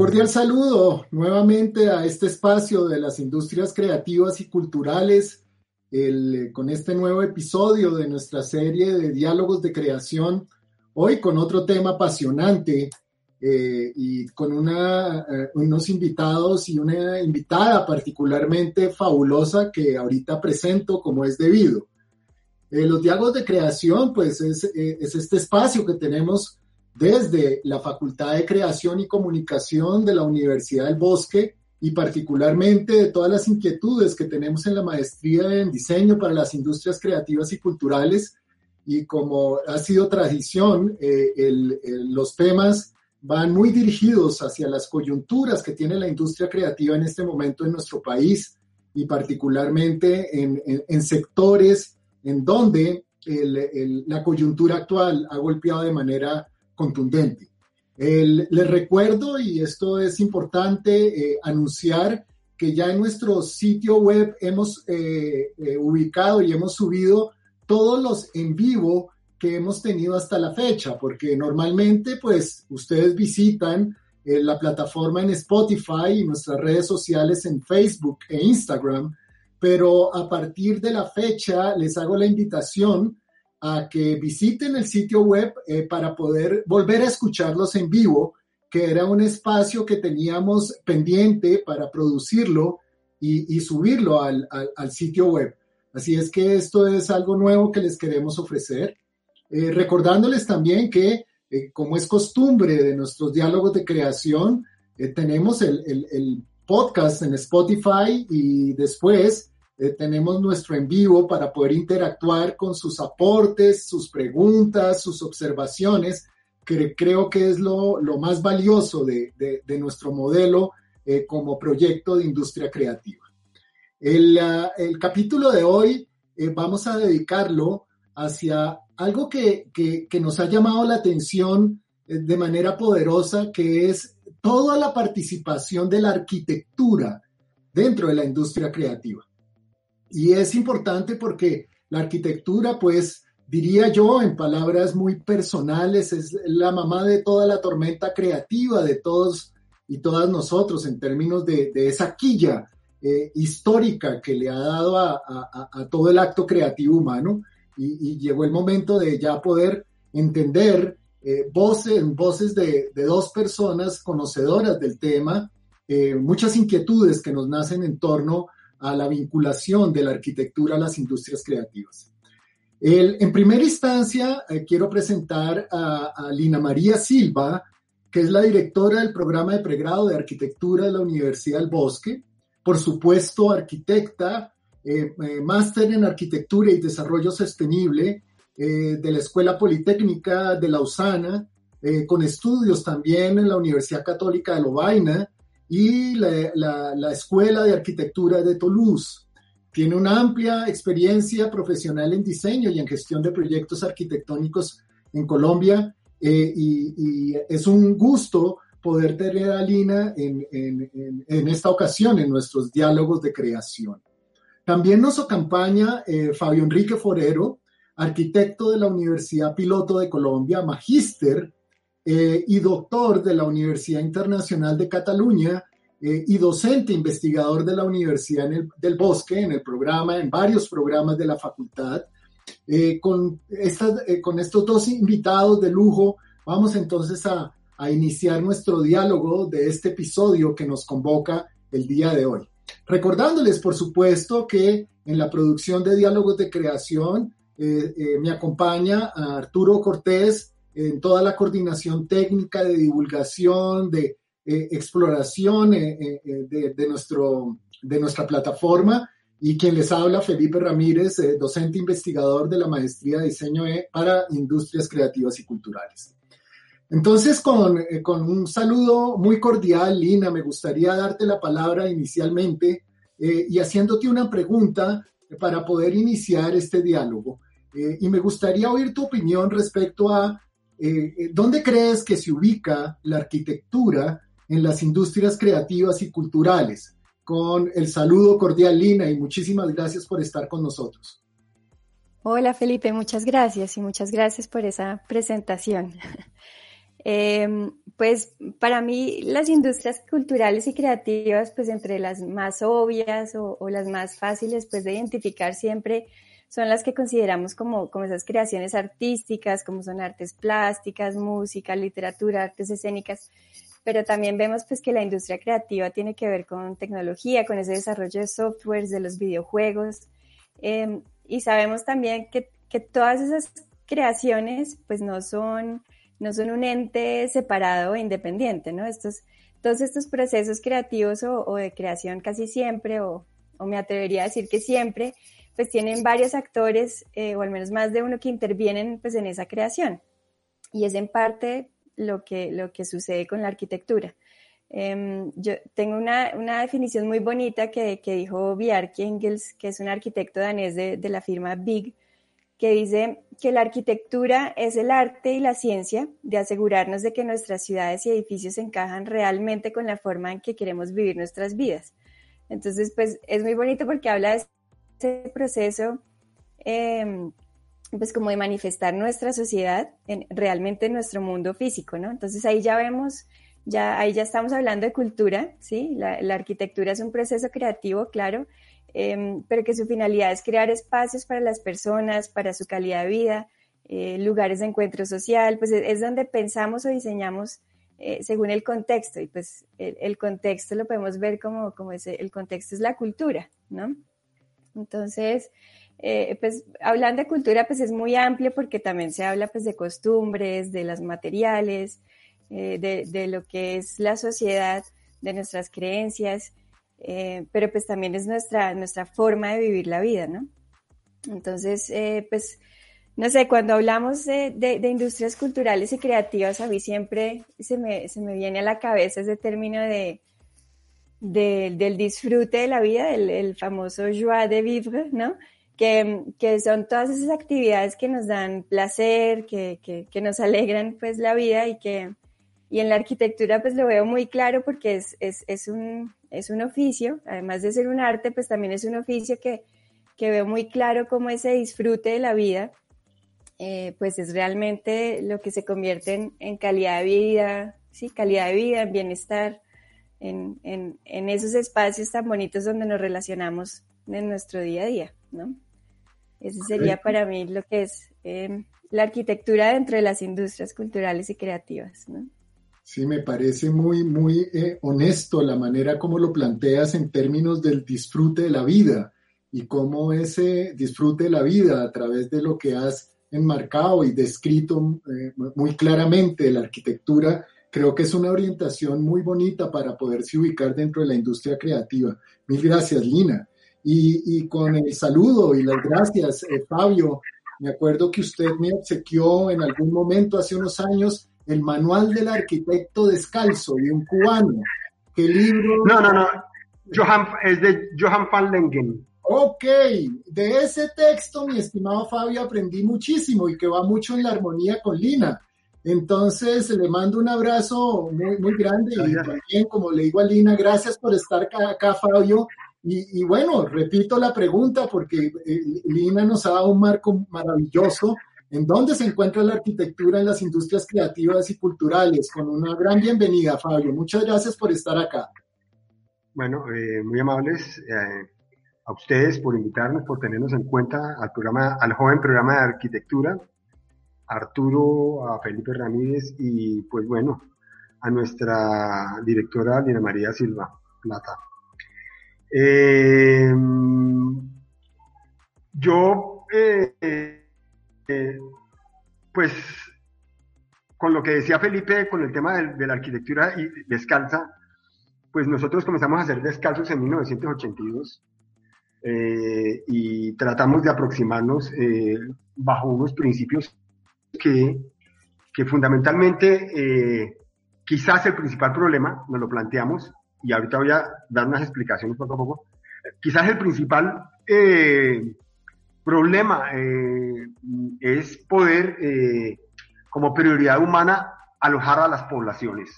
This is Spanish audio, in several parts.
cordial saludo nuevamente a este espacio de las industrias creativas y culturales, con este nuevo episodio de nuestra serie de diálogos de creación, hoy con otro tema apasionante eh, y con una, eh, unos invitados y una invitada particularmente fabulosa que ahorita presento como es debido. Eh, los diálogos de creación, pues es, eh, es este espacio que tenemos desde la Facultad de Creación y Comunicación de la Universidad del Bosque y particularmente de todas las inquietudes que tenemos en la maestría en diseño para las industrias creativas y culturales. Y como ha sido tradición, eh, el, el, los temas van muy dirigidos hacia las coyunturas que tiene la industria creativa en este momento en nuestro país y particularmente en, en, en sectores en donde el, el, la coyuntura actual ha golpeado de manera contundente. Les recuerdo, y esto es importante, eh, anunciar que ya en nuestro sitio web hemos eh, eh, ubicado y hemos subido todos los en vivo que hemos tenido hasta la fecha, porque normalmente pues ustedes visitan la plataforma en Spotify y nuestras redes sociales en Facebook e Instagram, pero a partir de la fecha les hago la invitación a que visiten el sitio web eh, para poder volver a escucharlos en vivo, que era un espacio que teníamos pendiente para producirlo y, subirlo al, al, sitio web. Así es que esto es algo nuevo que les queremos ofrecer. Eh, recordándoles también que, eh, como es costumbre de nuestros diálogos de creación, tenemos el, el, podcast en Spotify y después eh, tenemos nuestro en vivo para poder interactuar con sus aportes, sus preguntas, sus observaciones, que creo que es lo, más valioso de, nuestro modelo eh, como proyecto de industria creativa. El, el capítulo de hoy eh, vamos a dedicarlo hacia algo que, que, nos ha llamado la atención de manera poderosa, que es toda la participación de la arquitectura dentro de la industria creativa. Y es importante porque la arquitectura, pues, diría yo, en palabras muy personales, es la mamá de toda la tormenta creativa de todos y todas nosotros en términos de, de esa quilla eh, histórica que le ha dado a, todo el acto creativo humano. Y, llegó el momento de ya poder entender eh, voces, voces de, de, dos personas conocedoras del tema, eh, muchas inquietudes que nos nacen en torno a la vinculación de la arquitectura a las industrias creativas. En primera instancia, eh, quiero presentar a, a, Lina María Silva, que es la directora del programa de pregrado de arquitectura de la Universidad del Bosque, por supuesto arquitecta, eh, eh, máster en arquitectura y desarrollo sostenible eh, de la Escuela Politécnica de Lausana, con estudios también en la Universidad Católica de Lovaina, y la, la, la, Escuela de Arquitectura de Toulouse. Tiene una amplia experiencia profesional en diseño y en gestión de proyectos arquitectónicos en Colombia eh, y, es un gusto poder tener a Lina en, en, en, en, esta ocasión en nuestros diálogos de creación. También nos acompaña eh, Fabio Enrique Forero, arquitecto de la Universidad Piloto de Colombia, magíster eh, y doctor de la Universidad Internacional de Cataluña eh, y docente investigador de la Universidad el, del Bosque en el programa, en varios programas de la facultad. Eh, con, esta, eh, con estos dos invitados de lujo, vamos entonces a, a iniciar nuestro diálogo de este episodio que nos convoca el día de hoy. Recordándoles, por supuesto, que en la producción de diálogos de creación me acompaña Arturo Cortés, en toda la coordinación técnica de divulgación, de eh, exploración eh, eh, de, nuestro, de nuestra plataforma y quien les habla, Felipe Ramírez, docente investigador de la Maestría de Diseño e para Industrias Creativas y Culturales. Entonces, con, con, un saludo muy cordial, Lina, me gustaría darte la palabra inicialmente y haciéndote una pregunta para poder iniciar este diálogo. y me gustaría oír tu opinión respecto a dónde crees que se ubica la arquitectura en las industrias creativas y culturales con el saludo cordial, Lina, y muchísimas gracias por estar con nosotros. Hola Felipe, muchas gracias y muchas gracias por esa presentación. Em, pues para mí las industrias culturales y creativas, pues entre las más obvias o, las más fáciles pues de identificar siempre son las que consideramos como, como esas creaciones artísticas, como son artes plásticas, música, literatura, artes escénicas, pero también vemos pues que la industria creativa tiene que ver con tecnología, con ese desarrollo de softwares, de los videojuegos, em, y sabemos también que, que, todas esas creaciones pues no son, no son un ente separado e independiente, ¿no? Estos, todos estos procesos creativos o, de creación casi siempre, o, o, me atrevería a decir que siempre, pues tienen varios actores, eh, o al menos más de uno que intervienen pues en esa creación. Y es en parte lo que, lo que sucede con la arquitectura. Em, yo tengo una, una, definición muy bonita que, que dijo Bjarke Engels, que es un arquitecto danés de, de, la firma Big, que dice que la arquitectura es el arte y la ciencia de asegurarnos de que nuestras ciudades y edificios encajan realmente con la forma en que queremos vivir nuestras vidas. Entonces, pues es muy bonito porque habla de ese proceso eh, pues como de manifestar nuestra sociedad en, realmente en nuestro mundo físico, ¿no? Entonces ahí ya vemos, ya, ahí ya estamos hablando de cultura, ¿sí? La, arquitectura es un proceso creativo, claro, em, pero que su finalidad es crear espacios para las personas, para su calidad de vida, eh, lugares de encuentro social, pues es, donde pensamos o diseñamos eh, según el contexto, y pues el, contexto lo podemos ver como, como ese, el contexto es la cultura, ¿no? Entonces, eh, pues hablando de cultura, pues es muy amplio porque también se habla pues de costumbres, de los materiales, eh, de, lo que es la sociedad, de nuestras creencias, eh, pero pues también es nuestra, nuestra forma de vivir la vida, ¿no? Entonces, pues, no sé, cuando hablamos de, de, industrias culturales y creativas, a mí siempre se me, se me viene a la cabeza ese término de, del disfrute de la vida, el, famoso joie de vivre, ¿no? que, son todas esas actividades que nos dan placer, que, que, nos alegran pues la vida y que y en la arquitectura pues lo veo muy claro porque es, es, es, un, es un oficio, además de ser un arte, pues también es un oficio que, que veo muy claro cómo ese disfrute de la vida, eh, pues es realmente lo que se convierte en, en, calidad de vida, sí, calidad de vida, en bienestar, en, en, en esos espacios tan bonitos donde nos relacionamos en nuestro día a día, ¿no? Ese sería para mí lo que es em, la arquitectura dentro de las industrias culturales y creativas. ¿no? Sí, me parece muy, muy eh, honesto la manera como lo planteas en términos del disfrute de la vida y cómo ese disfrute de la vida a través de lo que has enmarcado y descrito eh, muy claramente la arquitectura, creo que es una orientación muy bonita para poderse ubicar dentro de la industria creativa. Mil gracias, Lina. Y, con el saludo y las gracias, eh, Fabio, me acuerdo que usted me obsequió en algún momento hace unos años el manual del arquitecto descalzo de un cubano. ¿Qué libro? No, no, no. Johan, es de Johan van Lengen. Ok, de ese texto, mi estimado Fabio, aprendí muchísimo y que va mucho en la armonía con Lina. Entonces, le mando un abrazo muy, muy grande y también, como le digo a Lina, gracias por estar acá Fabio, y, bueno, repito la pregunta porque eh, Lina nos ha dado un marco maravilloso en dónde se encuentra la arquitectura en las industrias creativas y culturales. Con una gran bienvenida, Fabio. Muchas gracias por estar acá. Bueno, eh, muy amables eh, a ustedes por invitarnos, por tenernos en cuenta al programa, al joven programa de arquitectura, Arturo, a Felipe Ramírez y pues bueno, a nuestra directora Lina María Silva Plata. Eh, yo, eh, eh, pues, con lo que decía Felipe, con el tema de, la arquitectura y descalza, pues nosotros comenzamos a hacer descalzos en 1982. eh, y tratamos de aproximarnos bajo unos principios que, que fundamentalmente quizás el principal problema, nos lo planteamos, y ahorita voy a dar unas explicaciones poco a poco, quizás el principal problema es poder, como prioridad humana, alojar a las poblaciones.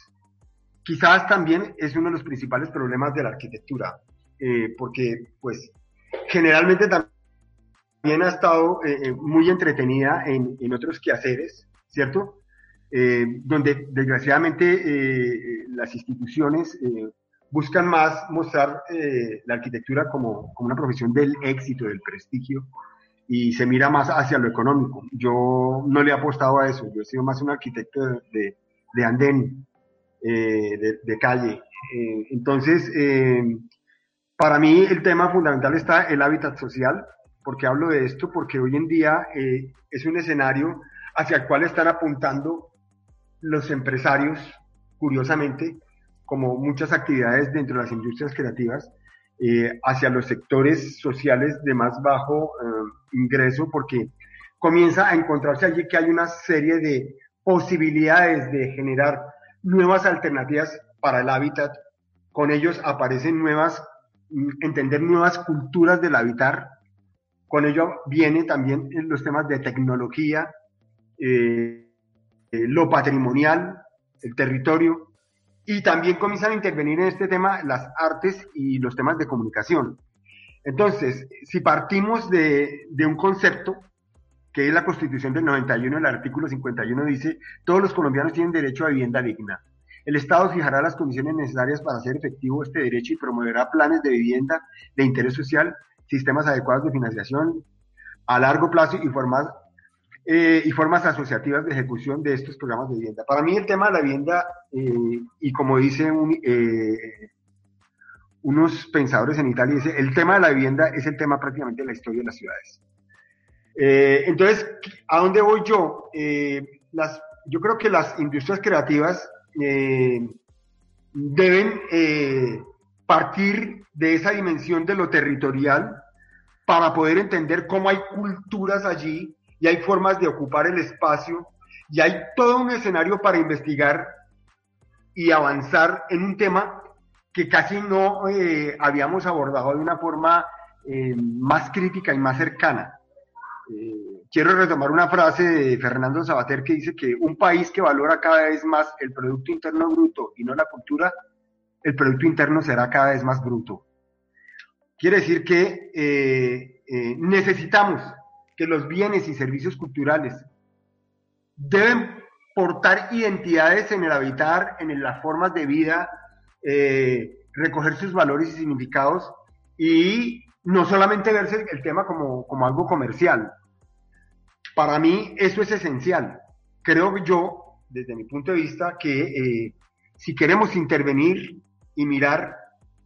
Quizás también es uno de los principales problemas de la arquitectura, eh, porque pues generalmente también ha estado eh, eh, muy entretenida en, en, otros quehaceres, ¿cierto? donde desgraciadamente las instituciones buscan más mostrar la arquitectura como, como, una profesión del éxito, del prestigio, y se mira más hacia lo económico. Yo no le he apostado a eso, yo he sido más un arquitecto de, de, andén, de, de, calle. entonces, para mí el tema fundamental está el hábitat social. Porque hablo de esto? Porque hoy en día eh, es un escenario hacia el cual están apuntando los empresarios, curiosamente, como muchas actividades dentro de las industrias creativas, eh, hacia los sectores sociales de más bajo eh, ingreso, porque comienza a encontrarse allí que hay una serie de posibilidades de generar nuevas alternativas para el hábitat. Con ellos aparecen nuevas entender nuevas culturas del habitar. Con ello viene también los temas de tecnología, eh, eh, lo patrimonial, el territorio, y también comienzan a intervenir en este tema las artes y los temas de comunicación. Entonces, si partimos de, de un concepto, que es la Constitución del 91, el artículo 51 dice, todos los colombianos tienen derecho a vivienda digna. El Estado fijará las condiciones necesarias para hacer efectivo este derecho y promoverá planes de vivienda de interés social, sistemas adecuados de financiación a largo plazo y formas, eh, y formas asociativas de ejecución de estos programas de vivienda. Para mí el tema de la vivienda, eh, y como dicen eh, unos pensadores en Italia, dice, el tema de la vivienda es el tema prácticamente de la historia de las ciudades. entonces, ¿a dónde voy yo? las, yo creo que las industrias creativas deben partir de esa dimensión de lo territorial para poder entender cómo hay culturas allí y hay formas de ocupar el espacio y hay todo un escenario para investigar y avanzar en un tema que casi no eh, habíamos abordado de una forma más crítica y más cercana quiero retomar una frase de Fernando Sabater que dice que un país que valora cada vez más el Producto Interno Bruto y no la cultura, el Producto Interno será cada vez más bruto. Quiere decir que eh, eh, necesitamos que los bienes y servicios culturales deben portar identidades en el habitar, en las formas de vida, eh, recoger sus valores y significados y no solamente verse el tema como, como algo comercial, para mí eso es esencial. Creo yo, desde mi punto de vista, que si queremos intervenir y mirar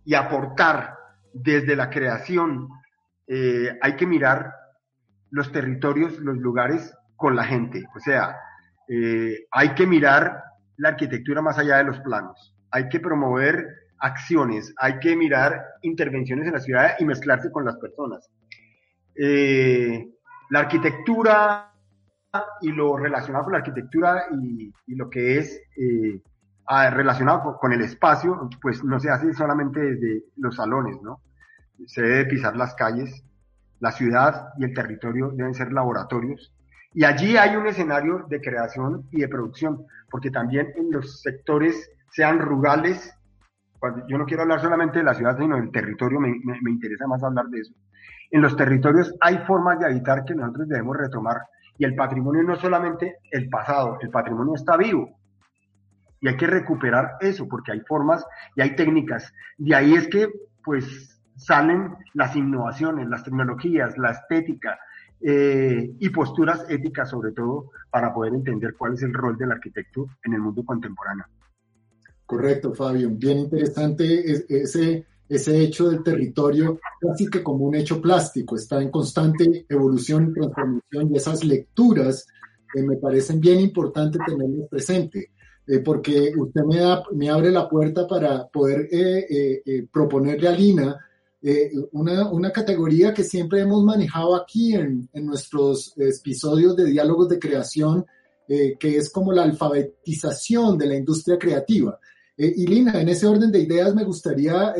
y aportar desde la creación, eh, hay que mirar los territorios, los lugares con la gente. O sea, eh, hay que mirar la arquitectura más allá de los planos. Hay que promover acciones, hay que mirar intervenciones en la ciudad y mezclarse con las personas la arquitectura y lo relacionado con la arquitectura y, lo que es eh, relacionado con el espacio, pues no se hace solamente desde los salones, ¿no? Se debe pisar las calles, la ciudad y el territorio deben ser laboratorios. Y allí hay un escenario de creación y de producción, porque también en los sectores, sean rurales, yo no quiero hablar solamente de la ciudad, sino del territorio, me interesa más hablar de eso en los territorios hay formas de habitar que nosotros debemos retomar. Y el patrimonio no solamente el pasado, el patrimonio está vivo. Y hay que recuperar eso, porque hay formas y hay técnicas. De ahí es que, pues, salen las innovaciones, las tecnologías, la estética eh, y posturas éticas, sobre todo, para poder entender cuál es el rol del arquitecto en el mundo contemporáneo. Correcto, Fabio. Bien interesante ese ese hecho del territorio casi que como un hecho plástico, está en constante evolución y transformación y esas lecturas eh, me parecen bien importantes tenerlas presente, eh, porque usted me, da, me abre la puerta para poder eh, proponerle a Lina eh, una, una, categoría que siempre hemos manejado aquí en, en nuestros episodios de diálogos de creación, eh, que es como la alfabetización de la industria creativa. Eh, y Lina, en ese orden de ideas me gustaría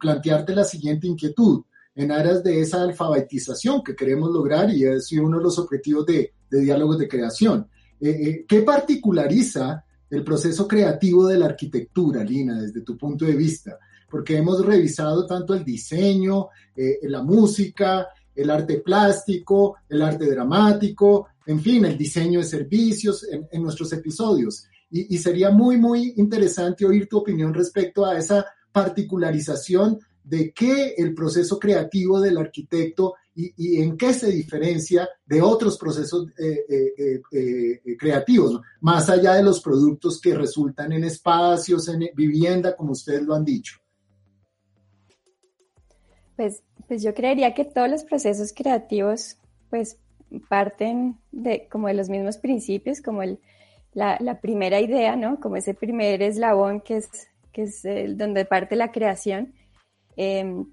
plantearte la siguiente inquietud en aras de esa alfabetización que queremos lograr y es uno de los objetivos de, de diálogos de creación. ¿Qué particulariza el proceso creativo de la arquitectura, Lina, desde tu punto de vista? porque hemos revisado tanto el diseño, eh, la música, el arte plástico, el arte dramático, en fin, el diseño de servicios en, nuestros episodios. Y, sería muy, muy interesante oír tu opinión respecto a esa particularización de qué el proceso creativo del arquitecto y, en qué se diferencia de otros procesos eh, eh, creativos, más allá de los productos que resultan en espacios, en vivienda, como ustedes lo han dicho. Pues, pues yo creería que todos los procesos creativos pues parten de como de los mismos principios, como el, la, la, primera idea, ¿no? Como ese primer eslabón que es, que es el, donde parte la creación. Em,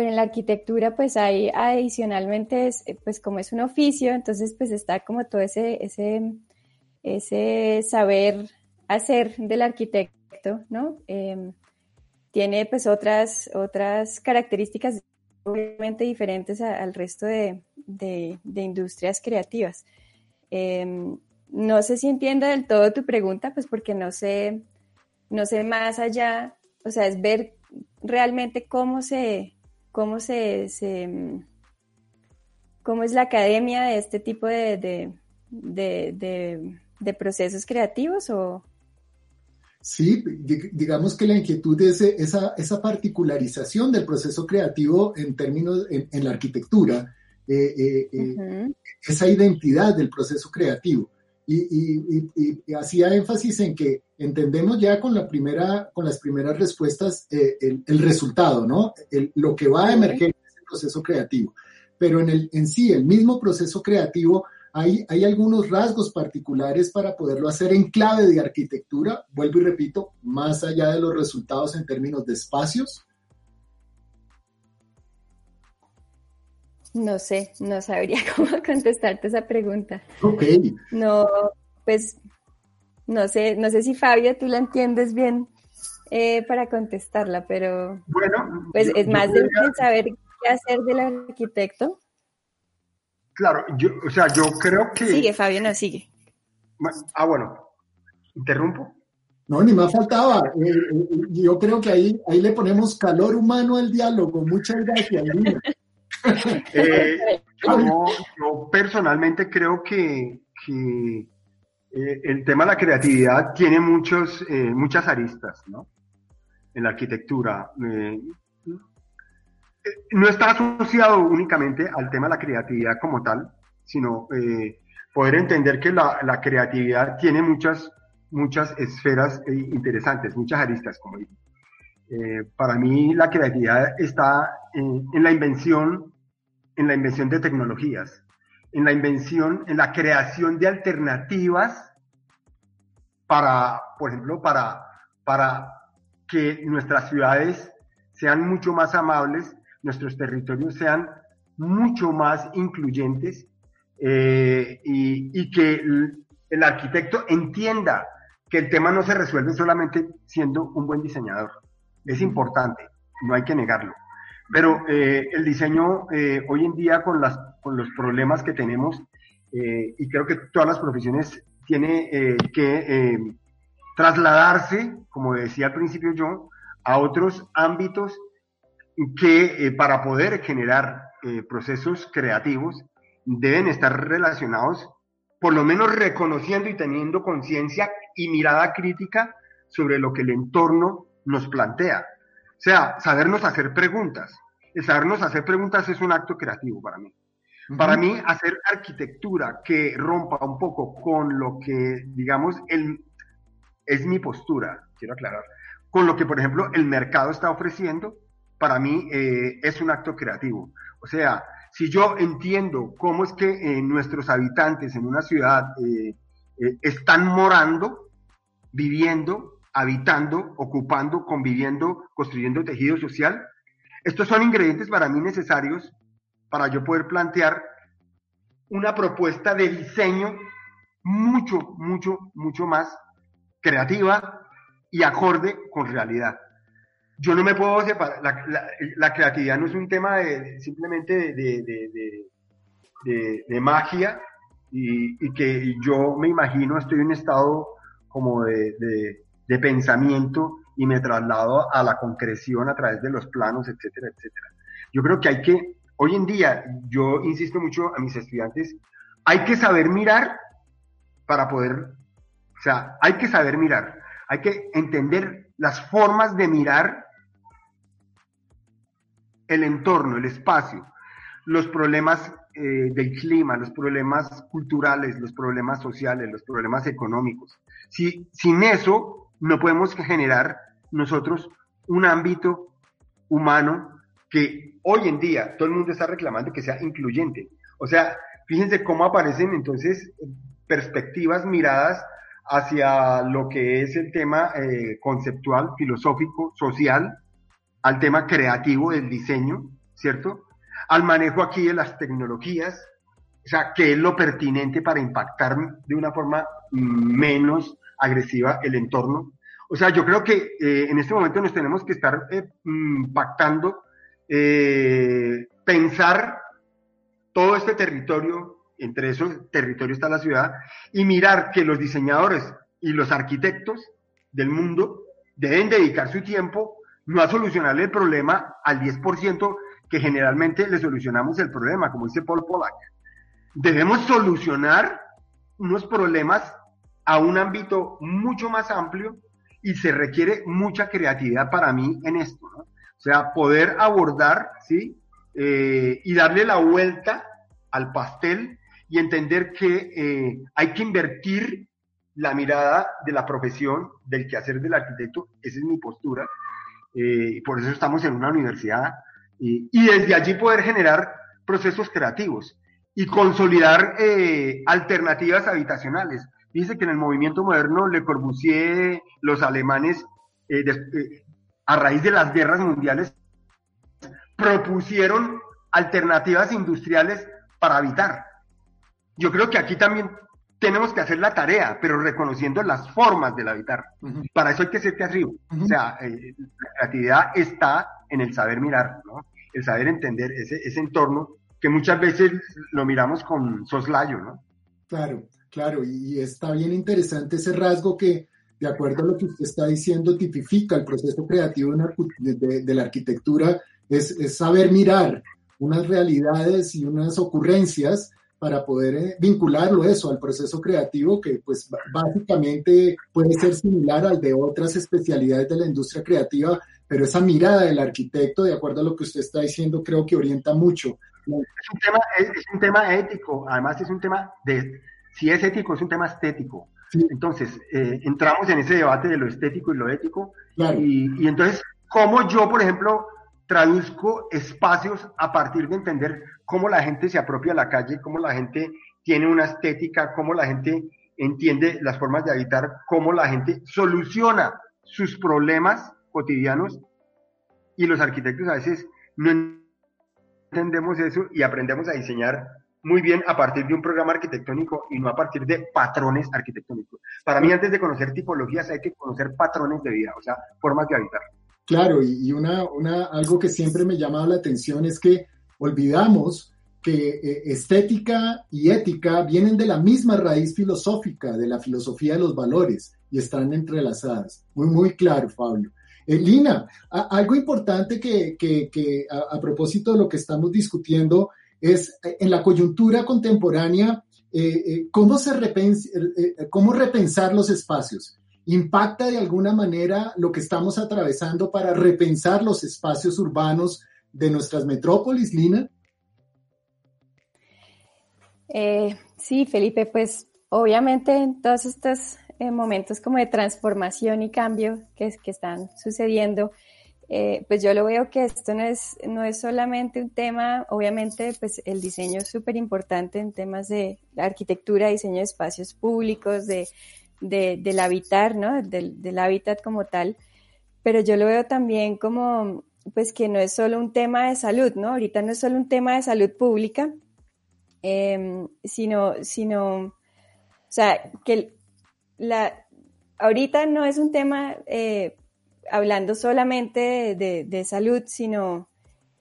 pero en la arquitectura pues hay adicionalmente, es, pues como es un oficio, entonces pues está como todo ese, ese, ese saber hacer del arquitecto, ¿no? Em, tiene pues otras, otras características obviamente diferentes al resto de, industrias creativas. Em, no sé si entiendo del todo tu pregunta, pues porque no sé, no sé más allá, o sea, es ver realmente cómo se, cómo se, cómo es la academia de este tipo de, de procesos creativos o, Sí, digamos que la inquietud es esa, esa particularización del proceso creativo en términos, en, la arquitectura, eh, eh, eh, esa identidad del proceso creativo. Y, hacía énfasis en que entendemos ya con, la primera, con las primeras respuestas el, resultado, ¿no? lo que va a emerger en ese proceso creativo. Pero en, el, en sí, el mismo proceso creativo hay, algunos rasgos particulares para poderlo hacer en clave de arquitectura, vuelvo y repito, más allá de los resultados en términos de espacios. No sé, no sabría cómo contestarte esa pregunta. Ok. No, pues, no sé, no sé si Fabio tú la entiendes bien eh, para contestarla, pero bueno, pues es más de saber qué hacer del arquitecto Claro, yo, o sea, yo creo que... Sigue, Fabio, no, sigue. Ah, bueno. ¿Interrumpo? No, ni más faltaba. Eh, eh, yo creo que ahí, ahí le ponemos calor humano al diálogo. Muchas gracias, eh, yo, personalmente creo que, que el tema de la creatividad tiene muchos, muchas aristas, ¿no? En la arquitectura no está asociado únicamente al tema de la creatividad como tal, sino eh, poder entender que la, creatividad tiene muchas, muchas esferas eh, interesantes, muchas aristas, como. Eh, para mí la creatividad está en, la invención, en la invención de tecnologías, en la invención, en la creación de alternativas para, por ejemplo, para, para que nuestras ciudades sean mucho más amables nuestros territorios sean mucho más incluyentes eh, y, que el, arquitecto entienda que el tema no se resuelve solamente siendo un buen diseñador. Es importante, no hay que negarlo. Pero eh, el diseño eh, hoy en día con, las, con los problemas que tenemos, y creo que todas las profesiones tiene que trasladarse, como decía al principio yo, a otros ámbitos que eh, para poder generar eh, procesos creativos deben estar relacionados, por lo menos reconociendo y teniendo conciencia y mirada crítica sobre lo que el entorno nos plantea. O sea, sabernos hacer preguntas. El sabernos hacer preguntas es un acto creativo para mí. Para mí, hacer arquitectura que rompa un poco con lo que, digamos, el, es mi postura, quiero aclarar, con lo que, por ejemplo, el mercado está ofreciendo, para mí eh, es un acto creativo. O sea, si yo entiendo cómo es que eh, nuestros habitantes en una ciudad eh, están morando, viviendo, habitando, ocupando, conviviendo, construyendo tejido social, Estos son ingredientes para mí necesarios para yo poder plantear una propuesta de diseño mucho, mucho, mucho más creativa y acorde con realidad. Yo no me puedo separar, la, creatividad no es un tema de, simplemente de, de, magia y, que yo me imagino estoy en un estado como de, pensamiento y me traslado a la concreción a través de los planos, etcétera, etcétera. Yo creo que hay que, hoy en día, yo insisto mucho a mis estudiantes, hay que saber mirar para poder, o sea, hay que saber mirar, hay que entender las formas de mirar el entorno, el espacio, los problemas eh, del clima, los problemas culturales, los problemas sociales, los problemas económicos. Si, sin eso no podemos generar nosotros un ámbito humano que hoy en día todo el mundo está reclamando que sea incluyente. O sea, fíjense cómo aparecen entonces perspectivas, miradas hacia lo que es el tema eh, conceptual, filosófico, social, al tema creativo del diseño, ¿cierto? al manejo aquí de las tecnologías, o sea, qué es lo pertinente para impactar de una forma menos agresiva el entorno. O sea, yo creo que eh, en este momento nos tenemos que estar eh, impactando, eh, pensar todo este territorio, entre esos territorios está la ciudad, y mirar que los diseñadores y los arquitectos del mundo deben dedicar su tiempo no a solucionarle el problema al 10% que generalmente le solucionamos el problema, como dice Paul Pollack. Debemos solucionar unos problemas a un ámbito mucho más amplio y se requiere mucha creatividad para mí en esto. O sea, poder abordar, ¿sí? Eh, y darle la vuelta al pastel y entender que eh, hay que invertir la mirada de la profesión, del quehacer del arquitecto, esa es mi postura, eh, y por eso estamos en una universidad y, desde allí poder generar procesos creativos y consolidar eh, alternativas habitacionales. Dice que en el movimiento moderno Le Corbusier, los alemanes, eh, eh, a raíz de las guerras mundiales, propusieron alternativas industriales para habitar. Yo creo que aquí también tenemos que hacer la tarea, pero reconociendo las formas del habitar. Para eso hay que ser creativo. O sea, la creatividad está en el saber mirar, ¿no? el saber entender ese, ese entorno que muchas veces lo miramos con soslayo, ¿no? Claro, claro, y, está bien interesante ese rasgo que, de acuerdo a lo que usted está diciendo, tipifica el proceso creativo de, la arquitectura, es, saber mirar unas realidades y unas ocurrencias para poder eh, vincularlo eso al proceso creativo que pues básicamente puede ser similar al de otras especialidades de la industria creativa, pero esa mirada del arquitecto, de acuerdo a lo que usted está diciendo, creo que orienta mucho. Es, un tema ético, además es un tema de, si es ético, es un tema estético. Entonces, eh, entramos en ese debate de lo estético y lo ético. Y, y entonces, ¿cómo yo, por ejemplo, traduzco espacios a partir de entender cómo la gente se apropia a la calle, cómo la gente tiene una estética, cómo la gente entiende las formas de habitar, cómo la gente soluciona sus problemas cotidianos y los arquitectos a veces no entendemos eso y aprendemos a diseñar muy bien a partir de un programa arquitectónico y no a partir de patrones arquitectónicos. Para mí, antes de conocer tipologías, hay que conocer patrones de vida, o sea, formas de habitar. Claro, y una, una, algo que siempre me ha llamado la atención es que olvidamos que eh, estética y ética vienen de la misma raíz filosófica, de la filosofía de los valores, y están entrelazadas. Muy, muy claro, Pablo. Eh, Lina, algo importante que, a, propósito de lo que estamos discutiendo es eh, en la coyuntura contemporánea, eh, ¿cómo, se ¿cómo repensar los espacios? ¿Impacta de alguna manera lo que estamos atravesando para repensar los espacios urbanos de nuestras metrópolis, Lina? sí, Felipe, pues obviamente en todas estas momentos como de transformación y cambio que están sucediendo, eh, pues yo lo veo que esto no es, no es solamente un tema, obviamente pues el diseño es súper importante en temas de arquitectura, diseño de espacios públicos, de, del habitar, ¿no? Del, del hábitat como tal, pero yo lo veo también como pues que no es solo un tema de salud, ¿no? Ahorita no es solo un tema de salud pública, em, sino, sino, o sea, que la, ahorita no es un tema eh, hablando solamente de, salud, sino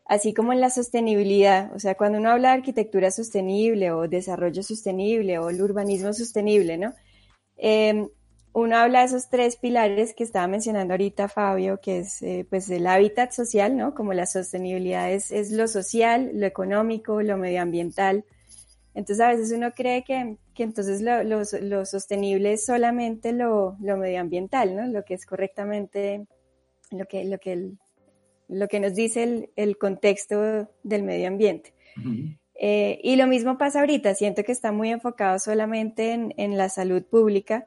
así como en la sostenibilidad. O sea, cuando uno habla de arquitectura sostenible o desarrollo sostenible o el urbanismo sostenible, ¿no? Em, uno habla de esos tres pilares que estaba mencionando ahorita Fabio, que es eh, pues el hábitat social, ¿no? Como la sostenibilidad es, es, lo social, lo económico, lo medioambiental. Entonces a veces uno cree que, que entonces lo, lo, sostenible es solamente lo, lo, medioambiental, ¿no? Lo que es correctamente, lo que, lo que, lo que nos dice el, el contexto del medio ambiente. eh, y lo mismo pasa ahorita, siento que está muy enfocado solamente en, en la salud pública,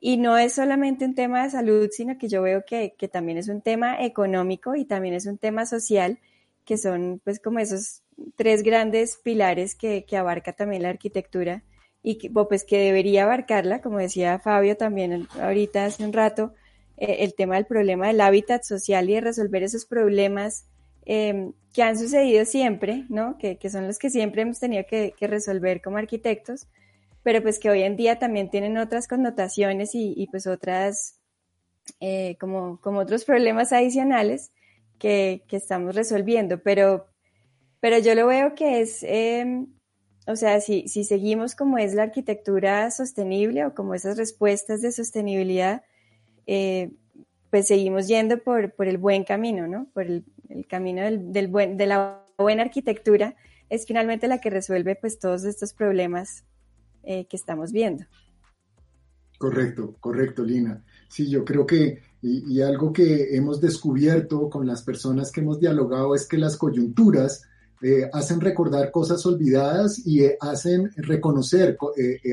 y no es solamente un tema de salud, sino que yo veo que, que, también es un tema económico y también es un tema social, que son pues como esos tres grandes pilares que, que abarca también la arquitectura y que, pues que debería abarcarla, como decía Fabio también ahorita hace un rato, eh, el tema del problema del hábitat social y de resolver esos problemas eh, que han sucedido siempre, ¿no? Que, que, son los que siempre hemos tenido que, resolver como arquitectos pero pues que hoy en día también tienen otras connotaciones y, y pues otras, eh, como, como otros problemas adicionales que, que, estamos resolviendo, pero, pero yo lo veo que es, eh, o sea, si, si seguimos como es la arquitectura sostenible o como esas respuestas de sostenibilidad, eh, pues seguimos yendo por, por, el buen camino, ¿no? Por el, el camino del, del buen, de la buena arquitectura es finalmente la que resuelve pues todos estos problemas eh, que estamos viendo. Correcto, correcto, Lina. Sí, yo creo que, y, algo que hemos descubierto con las personas que hemos dialogado es que las coyunturas eh, hacen recordar cosas olvidadas y eh, hacen reconocer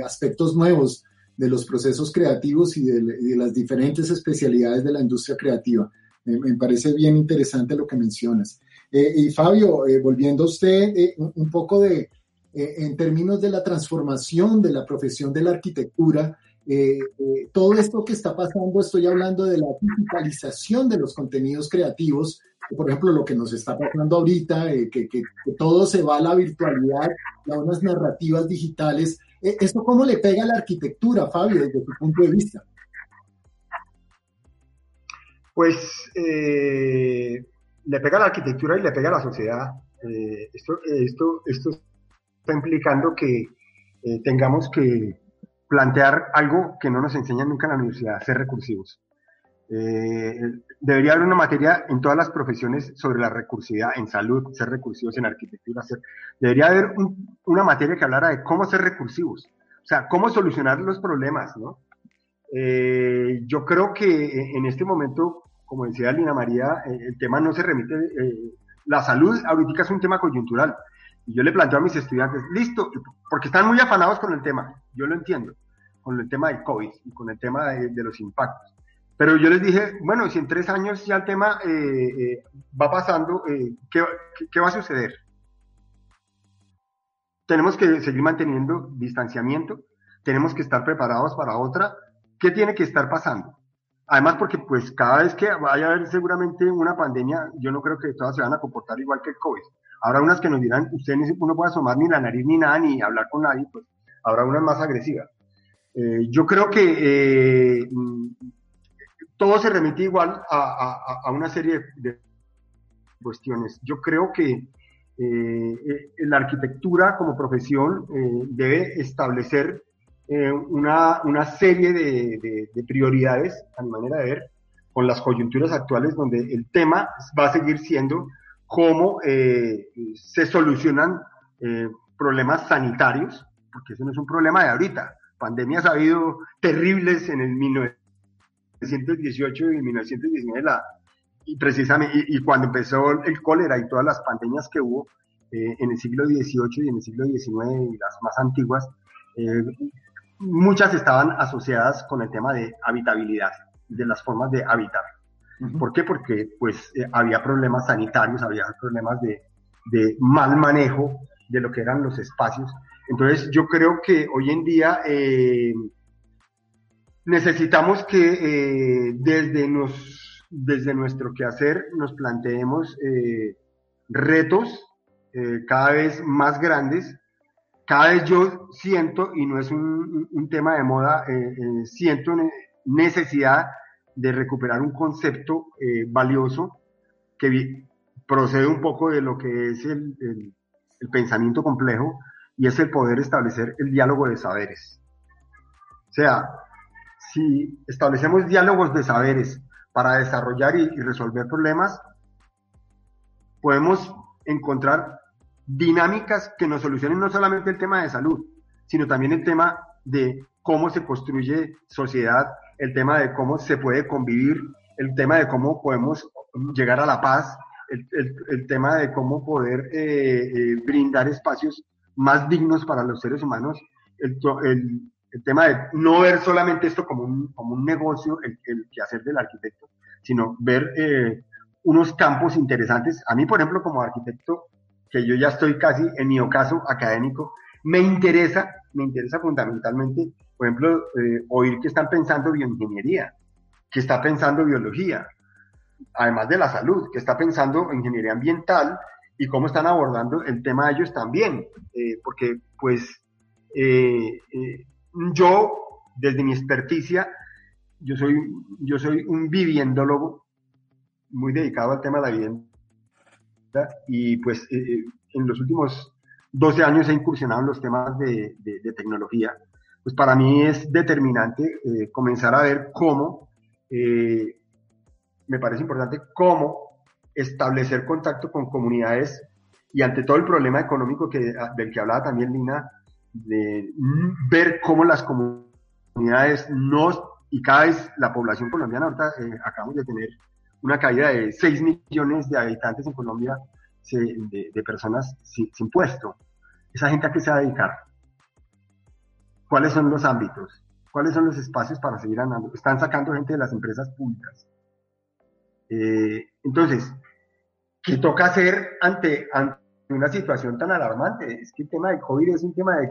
aspectos nuevos de los procesos creativos y de, las diferentes especialidades de la industria creativa. me parece bien interesante lo que mencionas. y Fabio, volviendo a usted, un poco de, eh, en términos de la transformación de la profesión de la arquitectura, eh, eh, todo esto que está pasando, estoy hablando de la digitalización de los contenidos creativos, por ejemplo, lo que nos está pasando ahorita, que, que, todo se va a la virtualidad, a unas narrativas digitales. ¿Esto cómo le pega a la arquitectura, Fabio, desde tu punto de vista? Pues le pega a la arquitectura y le pega a la sociedad. esto, esto, esto está implicando que eh, tengamos que plantear algo que no nos enseñan nunca en la universidad, ser recursivos. Eh, debería haber una materia en todas las profesiones sobre la recursividad, en salud, ser recursivos, en arquitectura, ser, debería haber una materia que hablara de cómo ser recursivos, o sea, cómo solucionar los problemas, ¿no? Eh, yo creo que en este momento, como decía Lina María, el tema no se remite, la salud ahorita es un tema coyuntural, y yo le planteo a mis estudiantes, listo, porque están muy afanados con el tema, yo lo entiendo, con el tema del COVID y con el tema de, los impactos. Pero yo les dije, bueno, si en tres años ya el tema eh, eh, va pasando, eh, ¿qué, ¿qué, va a suceder? Tenemos que seguir manteniendo distanciamiento, tenemos que estar preparados para otra. ¿Qué tiene que estar pasando? Además, porque pues cada vez que vaya a haber seguramente una pandemia, yo no creo que todas se van a comportar igual que el COVID. Habrá unas que nos dirán, usted no puede asomar ni la nariz ni nada, ni hablar con nadie, pues habrá unas más agresivas. Yo creo que todo se remite igual a, una serie de, cuestiones. Yo creo que eh, la arquitectura como profesión debe establecer una, serie de, de, prioridades, a mi manera de ver, con las coyunturas actuales, donde el tema va a seguir siendo cómo eh, se solucionan eh, problemas sanitarios, porque eso no es un problema de ahorita. Pandemias ha habido terribles en el 1918 y 1919, la, y precisamente, y, cuando empezó el cólera y todas las pandemias que hubo eh, en el siglo XVIII y en el siglo XIX y las más antiguas, muchas estaban asociadas con el tema de habitabilidad, de las formas de habitar. ¿Por qué? Porque pues eh, había problemas sanitarios, había problemas de, de, mal manejo de lo que eran los espacios. Entonces yo creo que hoy en día eh, necesitamos que eh, desde, nos, desde nuestro quehacer nos planteemos eh, retos eh, cada vez más grandes. Cada vez yo siento, y no es un, tema de moda, siento necesidad de recuperar un concepto valioso que procede un poco de lo que es el, el, el pensamiento complejo y es el poder establecer el diálogo de saberes. O sea, si establecemos diálogos de saberes para desarrollar y, resolver problemas, podemos encontrar dinámicas que nos solucionen no solamente el tema de salud, sino también el tema de cómo se construye sociedad, el tema de cómo se puede convivir, el tema de cómo podemos llegar a la paz, el, tema de cómo poder eh, eh, brindar espacios más dignos para los seres humanos, el, el tema de no ver solamente esto como un, como un negocio, el, el quehacer del arquitecto, sino ver eh, unos campos interesantes. A mí, por ejemplo, como arquitecto, que yo ya estoy casi en mi ocaso académico, me interesa, me interesa fundamentalmente, por ejemplo, eh, oír que están pensando bioingeniería, que está pensando biología, además de la salud, que está pensando ingeniería ambiental y cómo están abordando el tema de ellos también, eh, porque pues eh, yo, desde mi experticia, yo soy, yo soy un viviendólogo muy dedicado al tema de la vivienda y pues eh, eh, en los últimos 12 años he incursionado en los temas de, tecnología. Pues para mí es determinante eh, comenzar a ver cómo, me parece importante, cómo establecer contacto con comunidades y ante todo el problema económico que, del que hablaba también Lina, de ver cómo las comunidades no, y cada vez la población colombiana, ahorita eh, acabamos de tener una caída de 6 millones de habitantes en Colombia de, personas sin, puesto. ¿Esa gente a qué se va a dedicar? ¿Cuáles son los ámbitos? ¿Cuáles son los espacios para seguir andando? Están sacando gente de las empresas públicas. Eh, entonces, ¿qué toca hacer ante, ante una situación tan alarmante? Es que el tema del COVID es un tema de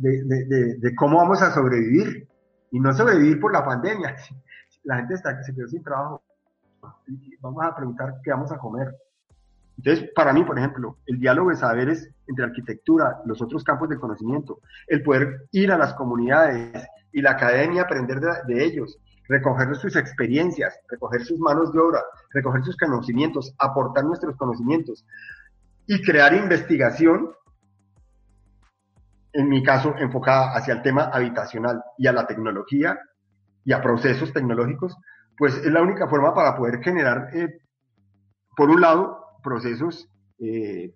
de, cómo vamos a sobrevivir y no sobrevivir por la pandemia. La gente está que se quedó sin trabajo. Vamos a preguntar qué vamos a comer. Entonces, para mí, por ejemplo, el diálogo de saberes entre arquitectura, los otros campos del conocimiento, el poder ir a las comunidades y la academia, aprender de, ellos, recoger sus experiencias, recoger sus manos de obra, recoger sus conocimientos, aportar nuestros conocimientos y crear investigación en mi caso, enfocada hacia el tema habitacional y a la tecnología y a procesos tecnológicos, pues es la única forma para poder generar, eh, por un lado, procesos, eh,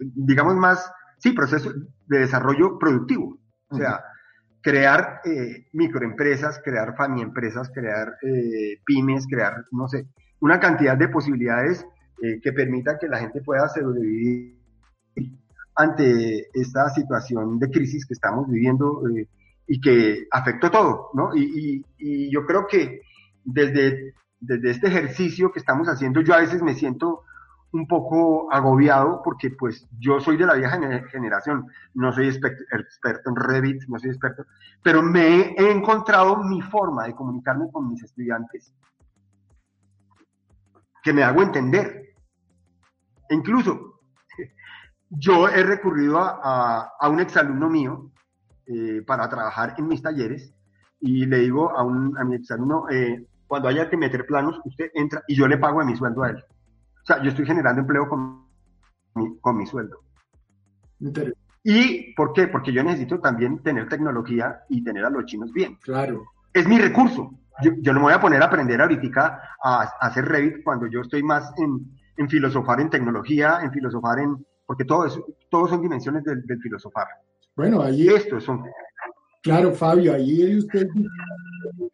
digamos más, sí, procesos de desarrollo productivo. O sea, crear eh, microempresas, crear empresas, crear pymes, crear, no sé, una cantidad de posibilidades que permitan que la gente pueda sobrevivir ante esta situación de crisis que estamos viviendo eh, y que afectó todo, ¿no? Y, yo creo que desde, desde este ejercicio que estamos haciendo, yo a veces me siento un poco agobiado porque pues yo soy de la vieja generación, no soy experto en Revit, no soy experto, pero me he encontrado mi forma de comunicarme con mis estudiantes que me hago entender. E incluso yo he recurrido a, a, un exalumno mío eh, para trabajar en mis talleres y le digo a, un, a mi exalumno, eh, cuando haya que meter planos, usted entra y yo le pago a mi sueldo a él. O sea, yo estoy generando empleo con mi, con mi sueldo. ¿Y por qué? Porque yo necesito también tener tecnología y tener a los chinos bien. Claro. Es mi recurso. Yo, yo no me voy a poner a aprender ahorita a, a hacer Revit cuando yo estoy más en, en filosofar en tecnología, en filosofar en, porque todo, todos son dimensiones del, filosofar. Bueno, ahí... Esto son... Claro, Fabio, ahí usted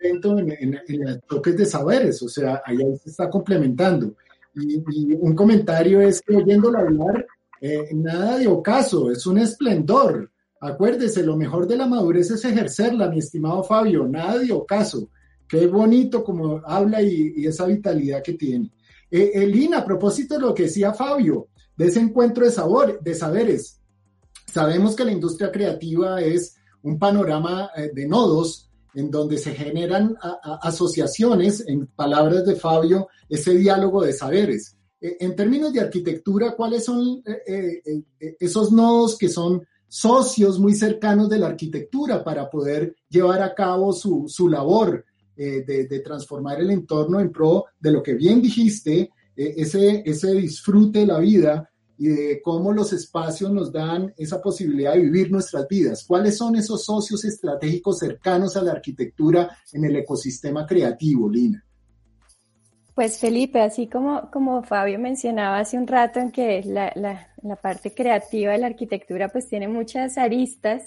en, en, en, toques de saberes, o sea, ahí se está complementando. Y, un comentario es que oyéndolo hablar, eh, nada de ocaso, es un esplendor. Acuérdese, lo mejor de la madurez es ejercerla, mi estimado Fabio, nada de ocaso. Qué bonito como habla y, esa vitalidad que tiene. Eh, Elina, a propósito de lo que decía Fabio, de ese encuentro de, sabor, de saberes. Sabemos que la industria creativa es un panorama eh, de nodos en donde se generan asociaciones, en palabras de Fabio, ese diálogo de saberes. Eh, en términos de arquitectura, ¿cuáles son eh, esos nodos que son socios muy cercanos de la arquitectura para poder llevar a cabo su, labor de, transformar el entorno en pro de lo que bien dijiste, ese, ese disfrute de la vida y de cómo los espacios nos dan esa posibilidad de vivir nuestras vidas. ¿Cuáles son esos socios estratégicos cercanos a la arquitectura en el ecosistema creativo, Lina? Pues Felipe, así como, como Fabio mencionaba hace un rato en que la, la, parte creativa de la arquitectura pues tiene muchas aristas,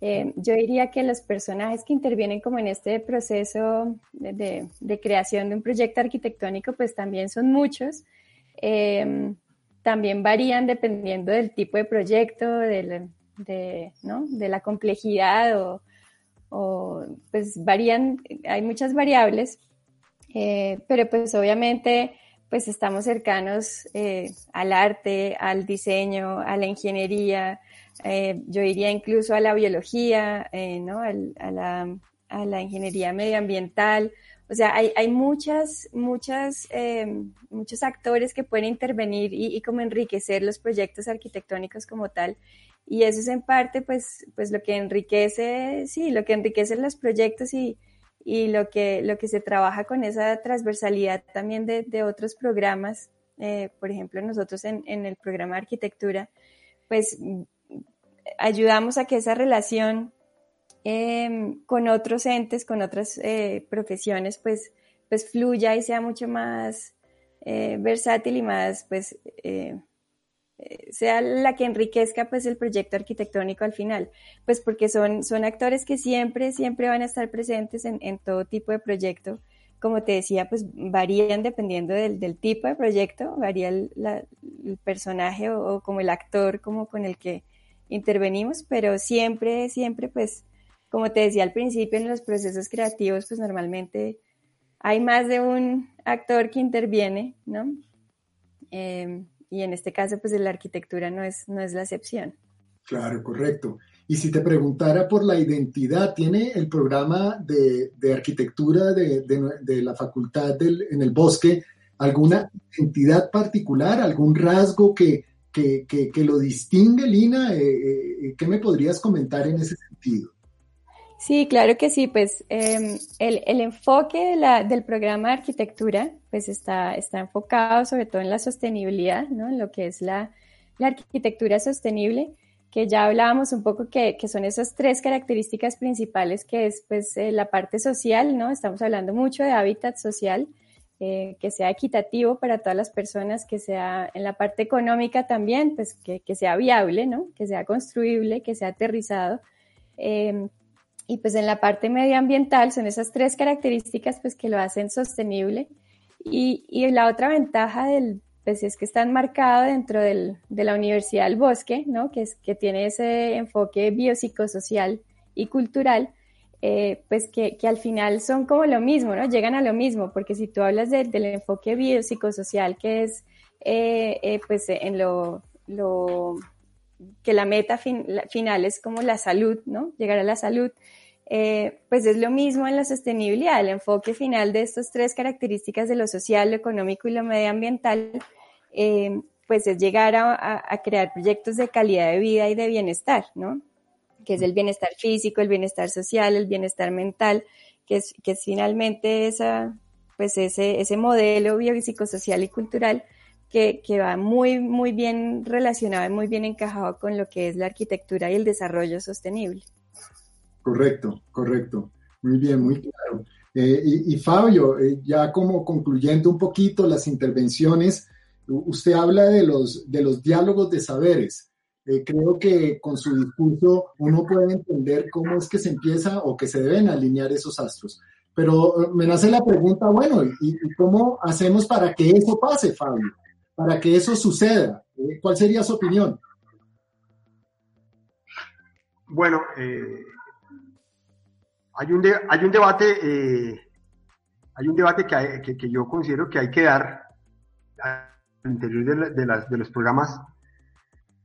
eh, yo diría que los personajes que intervienen como en este proceso de, creación de un proyecto arquitectónico pues también son muchos. Eh, también varían dependiendo del tipo de proyecto, de, la complejidad o, pues varían, hay muchas variables, eh, pero pues obviamente pues estamos cercanos eh, al arte, al diseño, a la ingeniería, eh, yo diría incluso a la biología, ¿no? a, la, a la ingeniería medioambiental, o sea, hay, hay muchas, muchas, em, muchos actores que pueden intervenir y, como enriquecer los proyectos arquitectónicos como tal. Y eso es en parte, pues, pues lo que enriquece, sí, lo que enriquece los proyectos y, y lo, que, lo que se trabaja con esa transversalidad también de, de otros programas. Eh, por ejemplo, nosotros en, en el programa de arquitectura, pues ayudamos a que esa relación Em, con otros entes, con otras eh, profesiones, pues, pues fluya y sea mucho más eh, versátil y más, pues, sea la que enriquezca pues el proyecto arquitectónico al final, pues porque son, son actores que siempre, siempre van a estar presentes en, en todo tipo de proyecto. Como te decía, pues varían dependiendo del, del tipo de proyecto, varía el, personaje o, o, como el actor como con el que intervenimos, pero siempre, siempre pues como te decía al principio, en los procesos creativos, pues normalmente hay más de un actor que interviene, ¿no? Em, y en este caso, pues la arquitectura no es, no es la excepción. Claro, correcto. Y si te preguntara por la identidad, ¿tiene el programa de, arquitectura de, la facultad en el bosque alguna identidad particular, algún rasgo que, lo distingue, Lina? Eh, eh, ¿Qué me podrías comentar en ese sentido? Sí, claro que sí, pues em, el, el, enfoque del programa de arquitectura pues está, está enfocado sobre todo en la sostenibilidad, ¿no? En lo que es la, la arquitectura sostenible, que ya hablábamos un poco que, que, son esas tres características principales, que es pues eh, la parte social, ¿no? Estamos hablando mucho de hábitat social, eh, que sea equitativo para todas las personas, que sea en la parte económica también, pues que, que sea viable, ¿no? Que sea construible, que sea aterrizado. Eh, y pues en la parte medioambiental son esas tres características pues que lo hacen sostenible. Y, y la otra ventaja del, pues es que está enmarcado dentro del, de la Universidad del Bosque, ¿no? Que, es, que tiene ese enfoque biopsicosocial y cultural, eh, pues que, que, al final son como lo mismo, ¿no? Llegan a lo mismo, porque si tú hablas del enfoque biopsicosocial, que es eh, eh, pues en lo, lo que la meta final es como la salud, ¿no? Llegar a la salud. Eh, pues es lo mismo en la sostenibilidad. El enfoque final de estas tres características de lo social, lo económico y lo medioambiental, eh, pues es llegar a, crear proyectos de calidad de vida y de bienestar, ¿no? Que es el bienestar físico, el bienestar social, el bienestar mental, que es, que finalmente pues ese, ese modelo biopsicosocial y cultural que, que, va muy, muy bien relacionado y muy bien encajado con lo que es la arquitectura y el desarrollo sostenible. Correcto, correcto. Muy bien, muy claro. Eh, y, Fabio, eh, ya como concluyendo un poquito las intervenciones, usted habla de los, de los diálogos de saberes. Eh, creo que con su discurso uno puede entender cómo es que se empieza o que se deben alinear esos astros. Pero me nace la pregunta, bueno, ¿y, cómo hacemos para que eso pase, Fabio? Para que eso suceda. ¿Cuál sería su opinión? Bueno, eh, hay un, hay un debate, eh, hay un debate que, que, yo considero que hay que dar al interior de, las, de los programas.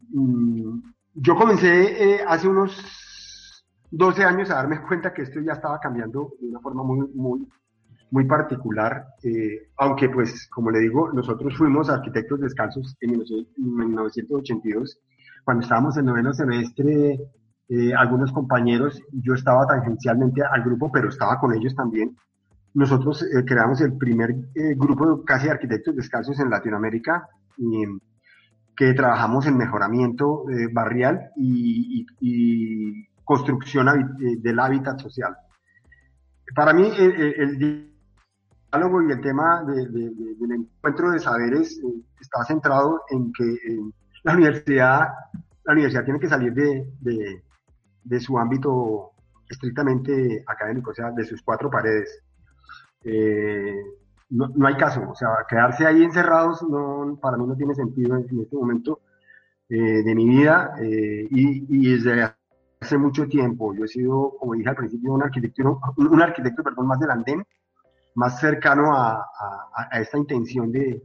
Mm, yo comencé eh, hace unos 12 años a darme cuenta que esto ya estaba cambiando de una forma muy, muy, muy particular, eh, aunque pues, como le digo, nosotros fuimos arquitectos descalzos en 1982, cuando estábamos en noveno semestre, eh, algunos compañeros, yo estaba tangencialmente al grupo, pero estaba con ellos también. Nosotros eh, creamos el primer grupo casi de arquitectos descalzos en Latinoamérica, y, que trabajamos en mejoramiento barrial y, y construcción del hábitat social. Para mí, el, diálogo y el tema del encuentro de saberes eh, está centrado en que la universidad la universidad tiene que salir de, de, su ámbito estrictamente académico, o sea, de sus cuatro paredes. Eh, no, no, hay caso, o sea, quedarse ahí encerrados no, para mí no tiene sentido en, este momento eh, de mi vida y, y, desde hace mucho tiempo yo he sido, como dije al principio, un arquitecto, un arquitecto perdón, más del andén más cercano a, esta intención de,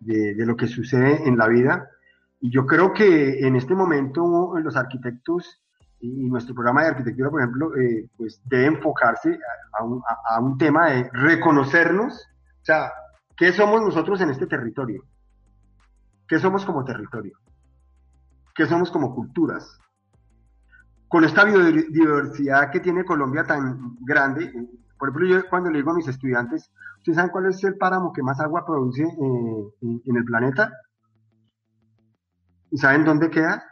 lo que sucede en la vida. Y yo creo que en este momento los arquitectos y nuestro programa de arquitectura, por ejemplo, eh, pues debe enfocarse a un, a un, tema de reconocernos, o sea, ¿qué somos nosotros en este territorio? ¿Qué somos como territorio? ¿Qué somos como culturas? Con esta biodiversidad que tiene Colombia tan grande, por ejemplo, yo cuando le digo a mis estudiantes, ¿ustedes saben cuál es el páramo que más agua produce eh, en, el planeta? ¿Y saben dónde queda?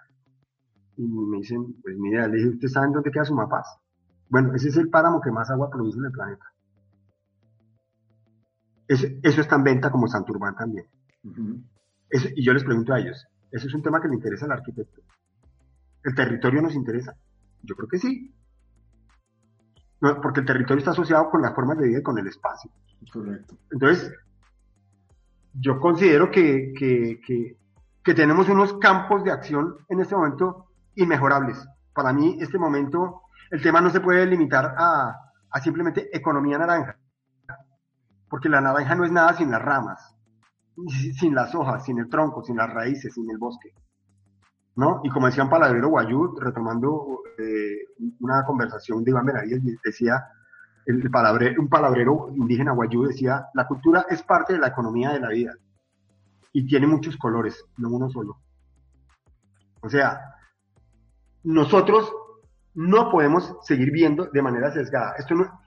Y me dicen, pues mira, le dije, ¿ustedes saben dónde queda Sumapaz? Bueno, ese es el páramo que más agua produce en el planeta. Eso, está en venta como Santurbán también. y yo les pregunto a ellos, ¿eso es un tema que le interesa al arquitecto? ¿El territorio nos interesa? Yo creo que sí porque el territorio está asociado con las formas de vida y con el espacio. Correcto. Entonces, yo considero que, que, tenemos unos campos de acción en este momento inmejorables. Para mí, este momento, el tema no se puede limitar a, simplemente economía naranja, porque la naranja no es nada sin las ramas, sin las hojas, sin el tronco, sin las raíces, sin el bosque. ¿no? Y como decía un palabrero guayú, retomando eh, una conversación de Iván Benavides, decía, el un palabrero indígena guayú decía, la cultura es parte de la economía de la vida y tiene muchos colores, no uno solo. O sea, nosotros no podemos seguir viendo de manera sesgada. Esto, no,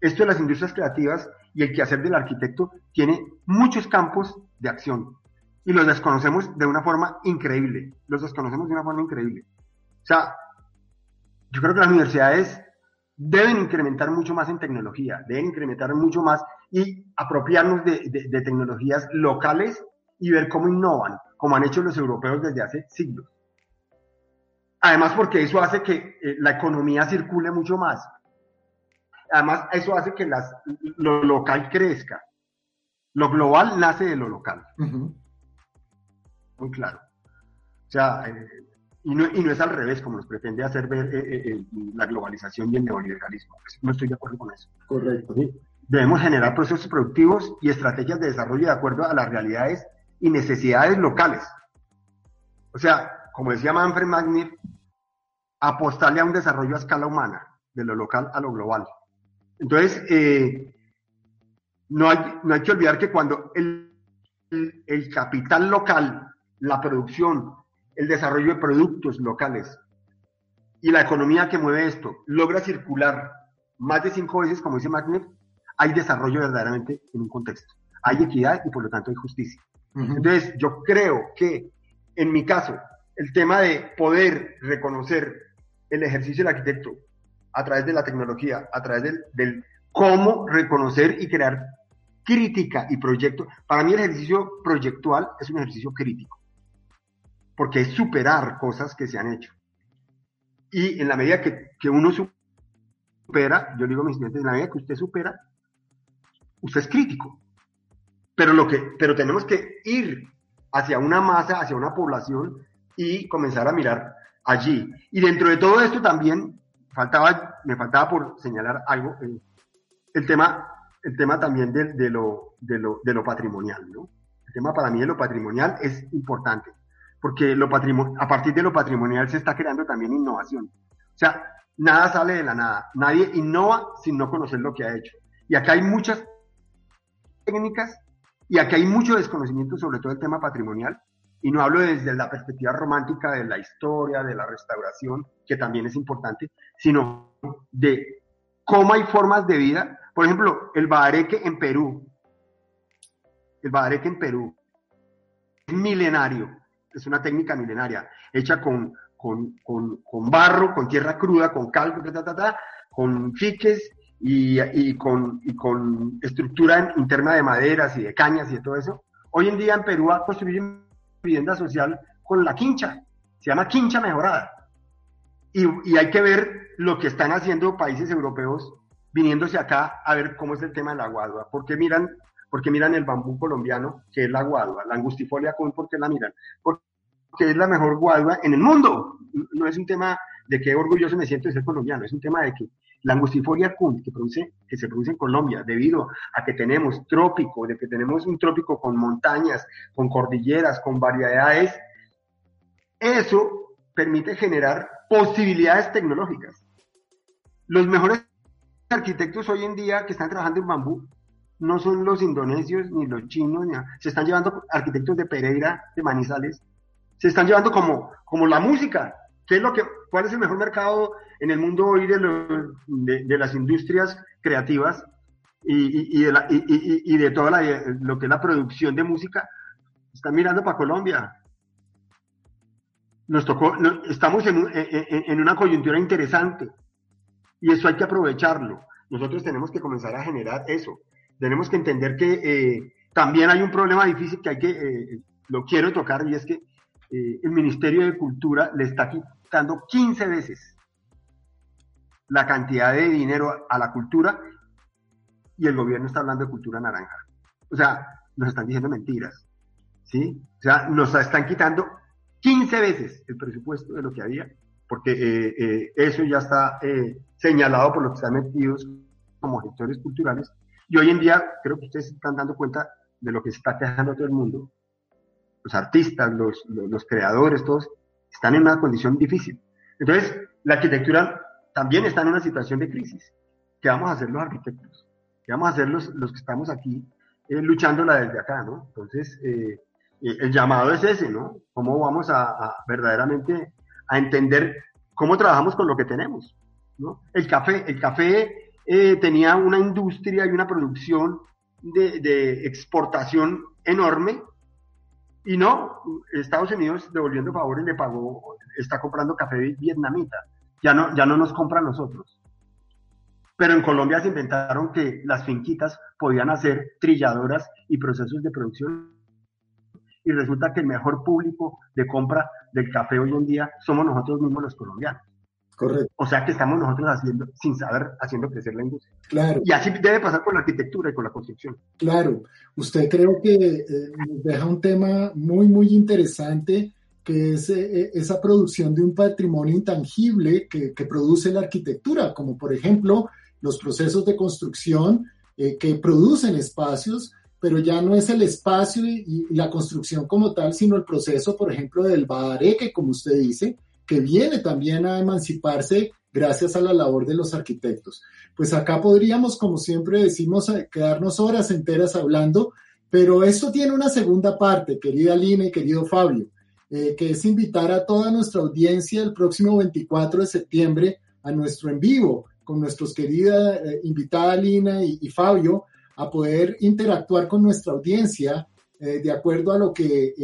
esto de las industrias creativas y el quehacer del arquitecto tiene muchos campos de acción y los desconocemos de una forma increíble. Los desconocemos de una forma increíble. O sea, yo creo que las universidades deben incrementar mucho más en tecnología, deben incrementar mucho más y apropiarnos de, tecnologías locales y ver cómo innovan, como han hecho los europeos desde hace siglos. Además, porque eso hace que eh, la economía circule mucho más. Además, eso hace que las, lo local crezca. Lo global nace de lo local muy claro. O sea, eh, y, no, y, no, es al revés, como nos pretende hacer ver eh, eh, la globalización y el neoliberalismo. Pues, no estoy de acuerdo con eso. Correcto. Debemos generar procesos productivos y estrategias de desarrollo de acuerdo a las realidades y necesidades locales. O sea, como decía Manfred Magnier, apostarle a un desarrollo a escala humana, de lo local a lo global. Entonces, no, hay, no hay que olvidar que cuando el, el capital local la producción, el desarrollo de productos locales y la economía que mueve esto logra circular más de cinco veces, como dice Magnet, hay desarrollo verdaderamente en un contexto. Hay equidad y por lo tanto hay justicia. Entonces, yo creo que en mi caso, el tema de poder reconocer el ejercicio del arquitecto a través de la tecnología, a través del, cómo reconocer y crear crítica y proyecto. Para mí el ejercicio proyectual es un ejercicio crítico porque es superar cosas que se han hecho. Y en la medida que, que uno supera, yo digo a mis estudiantes, en la medida que usted supera, usted es crítico. Pero, lo que, pero tenemos que ir hacia una masa, hacia una población y comenzar a mirar allí. Y dentro de todo esto también faltaba, me faltaba por señalar algo, el, tema, el tema también de, lo, de, lo, de lo patrimonial. ¿no? El tema para mí de lo patrimonial es importante porque lo a partir de lo patrimonial se está creando también innovación. O sea, nada sale de la nada. Nadie innova sin no conocer lo que ha hecho. Y acá hay muchas técnicas y acá hay mucho desconocimiento sobre todo el tema patrimonial. Y no hablo desde la perspectiva romántica de la historia, de la restauración, que también es importante, sino de cómo hay formas de vida. Por ejemplo, el bahareque en Perú. El bahareque en Perú es milenario, es una técnica milenaria, hecha con, con, con, barro, con tierra cruda, con cal, con fiques y, y, con, y con estructura interna de maderas y de cañas y de todo eso. Hoy en día en Perú ha construido vivienda social con la quincha, se llama quincha mejorada. Y, y, hay que ver lo que están haciendo países europeos viniéndose acá a ver cómo es el tema de la guadua, porque miran, porque miran el bambú colombiano, que es la guadua, la angustifolia común, porque la miran, porque es la mejor guadua en el mundo. No es un tema de qué orgulloso me siento de ser colombiano, es un tema de que la angustifolia cum que, produce, que se produce en Colombia, debido a que tenemos trópico, de que tenemos un trópico con montañas, con cordilleras, con variedades, eso permite generar posibilidades tecnológicas. Los mejores arquitectos hoy en día que están trabajando en bambú no son los indonesios ni los chinos, ni, se están llevando arquitectos de Pereira, de Manizales, se están llevando como, como la música. ¿Qué es lo que, ¿Cuál es el mejor mercado en el mundo hoy de, de, las industrias creativas y, y, de, la, y, de toda lo que es la producción de música? Están mirando para Colombia. Nos tocó, estamos en, una coyuntura interesante y eso hay que aprovecharlo. Nosotros tenemos que comenzar a generar eso. Tenemos que entender que eh, también hay un problema difícil que hay que, eh, lo quiero tocar y es que eh, el Ministerio de Cultura le está quitando 15 veces la cantidad de dinero a la cultura y el gobierno está hablando de cultura naranja. O sea, nos están diciendo mentiras. ¿Sí? O sea, nos están quitando 15 veces el presupuesto de lo que había, porque eh, eh, eso ya está eh, señalado por los que están metidos como gestores culturales. Y hoy en día creo que ustedes están dando cuenta de lo que se está quejando todo el mundo. Los artistas, los, los creadores, todos están en una condición difícil. Entonces, la arquitectura también está en una situación de crisis. ¿Qué vamos a hacer los arquitectos? ¿Qué vamos a hacer los, los que estamos aquí eh, luchándola desde acá, ¿no? Entonces, eh, eh, el llamado es ese, ¿no? ¿Cómo vamos a, verdaderamente a entender cómo trabajamos con lo que tenemos, ¿no? El café, el café eh, tenía una industria y una producción de, de exportación enorme y no, Estados Unidos devolviendo favores le pagó, está comprando café vietnamita ya no, ya no nos compran nosotros. Pero en Colombia se inventaron que las finquitas podían hacer trilladoras y procesos de producción. Y resulta que el mejor público de compra del café hoy en día somos nosotros mismos los colombianos. Correcto. O sea que estamos nosotros haciendo, sin saber, haciendo crecer la industria. Claro. Y así debe pasar con la arquitectura y con la construcción. Claro. Usted creo que eh, deja un tema muy, muy interesante que es eh, eh, esa producción de un patrimonio intangible que, produce la arquitectura, como por ejemplo los procesos de construcción eh, que producen espacios, pero ya no es el espacio y, la construcción como tal, sino el proceso, por ejemplo, del que como usted dice, que viene también a emanciparse gracias a la labor de los arquitectos. Pues acá podríamos, como siempre decimos, quedarnos horas enteras hablando, pero esto tiene una segunda parte, querida Lina y querido Fabio. Eh, que es invitar a toda nuestra audiencia el próximo 24 de septiembre a nuestro en vivo con nuestros querida eh, invitada Lina y, Fabio a poder interactuar con nuestra audiencia eh, de acuerdo a lo que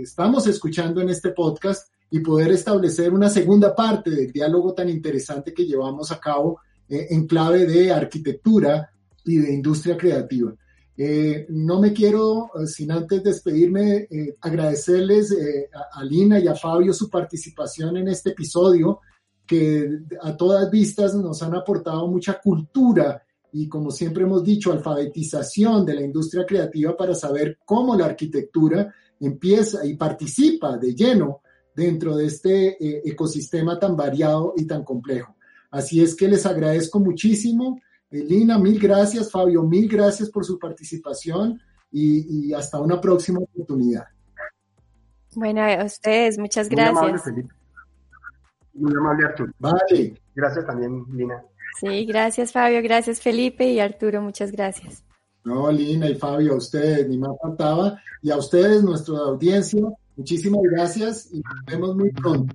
estamos escuchando en este podcast y poder establecer una segunda parte del diálogo tan interesante que llevamos a cabo en clave de arquitectura y de industria creativa. Eh, no me quiero, eh, sin antes despedirme, eh, agradecerles a, Lina y a Fabio su participación en este episodio, que a todas vistas nos han aportado mucha cultura y, como siempre hemos dicho, alfabetización de la industria creativa para saber cómo la arquitectura empieza y participa de lleno dentro de este ecosistema tan variado y tan complejo. Así es que les agradezco muchísimo. Lina, mil gracias. Fabio, mil gracias por su participación y, hasta una próxima oportunidad. Bueno, a ustedes, muchas gracias. Muy amable, Arturo. Vale. Gracias también, Lina. Sí, gracias, Fabio. Gracias, Felipe y Arturo. Muchas gracias. No, Lina y Fabio, a ustedes, ni más faltaba. Y a ustedes, nuestra audiencia, muchísimas gracias y nos vemos muy pronto.